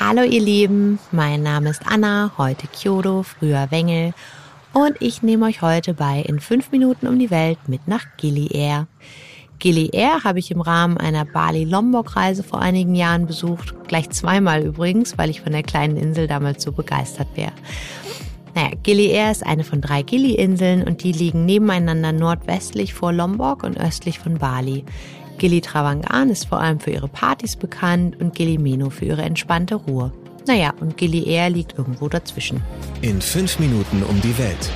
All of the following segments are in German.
Hallo ihr Lieben, mein Name ist Anna, heute Kyoto, früher Wengel und ich nehme euch heute bei in fünf Minuten um die Welt mit nach Gili Air. Gili Air habe ich im Rahmen einer Bali-Lombok-Reise vor einigen Jahren besucht, gleich zweimal übrigens, weil ich von der kleinen Insel damals so begeistert wäre. Naja, Gili Air ist eine von drei Gili-Inseln und die liegen nebeneinander nordwestlich vor Lombok und östlich von Bali. Gili Travangan ist vor allem für ihre Partys bekannt und Gili Meno für ihre entspannte Ruhe. Naja, und Gili Air liegt irgendwo dazwischen. In fünf Minuten um die Welt.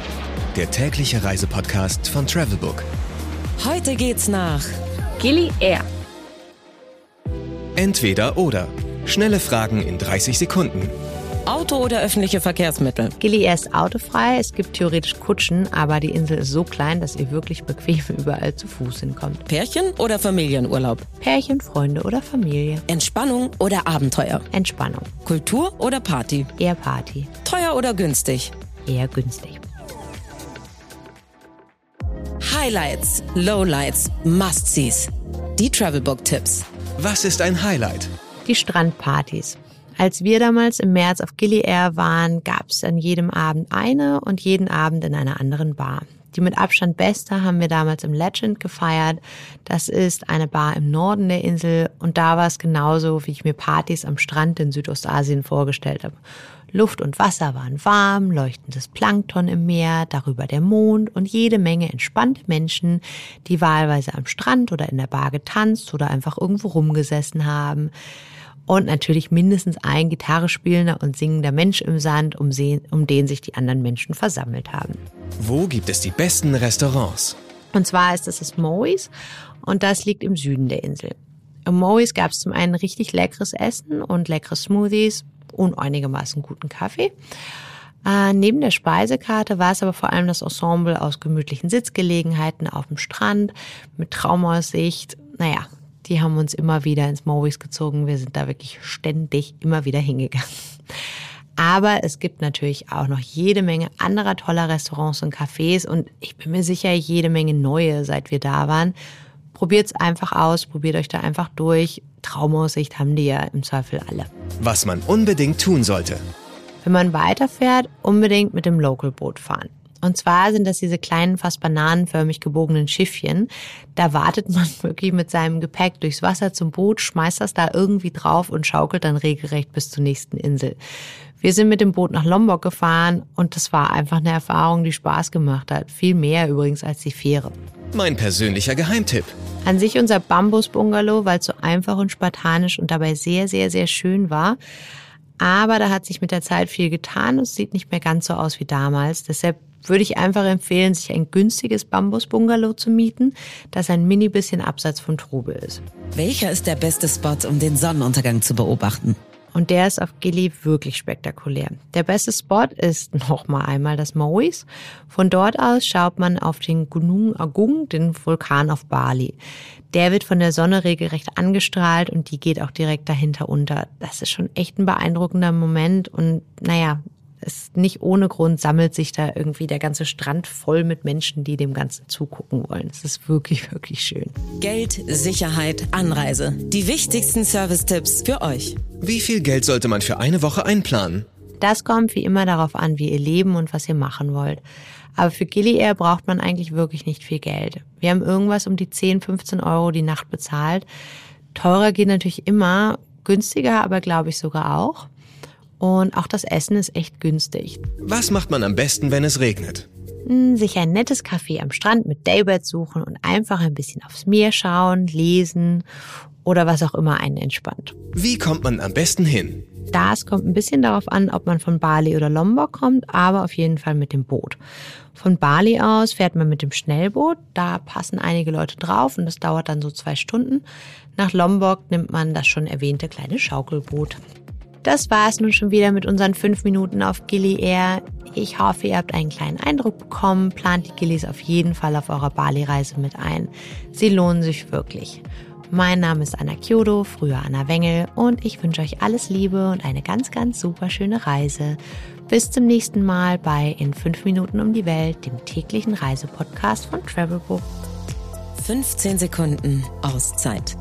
Der tägliche Reisepodcast von Travelbook. Heute geht's nach Gili Air. Entweder oder. Schnelle Fragen in 30 Sekunden. Auto oder öffentliche Verkehrsmittel. Gili ist autofrei, es gibt theoretisch Kutschen, aber die Insel ist so klein, dass ihr wirklich bequem überall zu Fuß hinkommt. Pärchen oder Familienurlaub. Pärchen, Freunde oder Familie. Entspannung oder Abenteuer. Entspannung. Kultur oder Party. Eher Party. Teuer oder günstig. Eher günstig. Highlights, Lowlights, Must-Sees. Die Travelbook-Tipps. Was ist ein Highlight? Die Strandpartys. Als wir damals im März auf Gili Air waren, gab es an jedem Abend eine und jeden Abend in einer anderen Bar. Die mit Abstand beste haben wir damals im Legend gefeiert. Das ist eine Bar im Norden der Insel und da war es genauso, wie ich mir Partys am Strand in Südostasien vorgestellt habe. Luft und Wasser waren warm, leuchtendes Plankton im Meer, darüber der Mond und jede Menge entspannte Menschen, die wahlweise am Strand oder in der Bar getanzt oder einfach irgendwo rumgesessen haben. Und natürlich mindestens ein Gitarre spielender und singender Mensch im Sand, um, um den sich die anderen Menschen versammelt haben. Wo gibt es die besten Restaurants? Und zwar ist das das Moe's und das liegt im Süden der Insel. Im Moe's gab es zum einen richtig leckeres Essen und leckere Smoothies, und einigermaßen guten Kaffee. Äh, neben der Speisekarte war es aber vor allem das Ensemble aus gemütlichen Sitzgelegenheiten auf dem Strand mit Traumaussicht. Naja, die haben uns immer wieder ins Movies gezogen. Wir sind da wirklich ständig immer wieder hingegangen. Aber es gibt natürlich auch noch jede Menge anderer toller Restaurants und Cafés und ich bin mir sicher, jede Menge neue, seit wir da waren. Probiert's einfach aus, probiert euch da einfach durch. Traumaussicht haben die ja im Zweifel alle. Was man unbedingt tun sollte. Wenn man weiterfährt, unbedingt mit dem Local Boot fahren. Und zwar sind das diese kleinen, fast bananenförmig gebogenen Schiffchen. Da wartet man wirklich mit seinem Gepäck durchs Wasser zum Boot, schmeißt das da irgendwie drauf und schaukelt dann regelrecht bis zur nächsten Insel. Wir sind mit dem Boot nach Lombok gefahren und das war einfach eine Erfahrung, die Spaß gemacht hat. Viel mehr übrigens als die Fähre. Mein persönlicher Geheimtipp. An sich unser Bambus-Bungalow, weil es so einfach und spartanisch und dabei sehr, sehr, sehr schön war. Aber da hat sich mit der Zeit viel getan und es sieht nicht mehr ganz so aus wie damals. Deshalb würde ich einfach empfehlen, sich ein günstiges Bambus-Bungalow zu mieten, das ein mini bisschen abseits vom Trubel ist. Welcher ist der beste Spot, um den Sonnenuntergang zu beobachten? Und der ist auf Gili wirklich spektakulär. Der beste Spot ist noch mal einmal das Mauis. Von dort aus schaut man auf den Gunung Agung, den Vulkan auf Bali. Der wird von der Sonne regelrecht angestrahlt und die geht auch direkt dahinter unter. Das ist schon echt ein beeindruckender Moment und naja, ist nicht ohne Grund sammelt sich da irgendwie der ganze Strand voll mit Menschen, die dem Ganzen zugucken wollen. Es ist wirklich, wirklich schön. Geld, Sicherheit, Anreise. Die wichtigsten Service-Tipps für euch. Wie viel Geld sollte man für eine Woche einplanen? Das kommt wie immer darauf an, wie ihr leben und was ihr machen wollt. Aber für Gilly Air braucht man eigentlich wirklich nicht viel Geld. Wir haben irgendwas um die 10, 15 Euro die Nacht bezahlt. Teurer geht natürlich immer, günstiger aber glaube ich sogar auch. Und auch das Essen ist echt günstig. Was macht man am besten, wenn es regnet? Hm, sich ein nettes Café am Strand mit Daybed suchen und einfach ein bisschen aufs Meer schauen, lesen oder was auch immer einen entspannt. Wie kommt man am besten hin? Das kommt ein bisschen darauf an, ob man von Bali oder Lombok kommt, aber auf jeden Fall mit dem Boot. Von Bali aus fährt man mit dem Schnellboot, da passen einige Leute drauf und das dauert dann so zwei Stunden. Nach Lombok nimmt man das schon erwähnte kleine Schaukelboot. Das war es nun schon wieder mit unseren fünf Minuten auf Gilly Air. Ich hoffe, ihr habt einen kleinen Eindruck bekommen. Plant die Gillies auf jeden Fall auf eurer Bali-Reise mit ein. Sie lohnen sich wirklich. Mein Name ist Anna Kyodo, früher Anna Wengel und ich wünsche euch alles Liebe und eine ganz, ganz super schöne Reise. Bis zum nächsten Mal bei In 5 Minuten um die Welt, dem täglichen Reisepodcast von Travelbook. 15 Sekunden Auszeit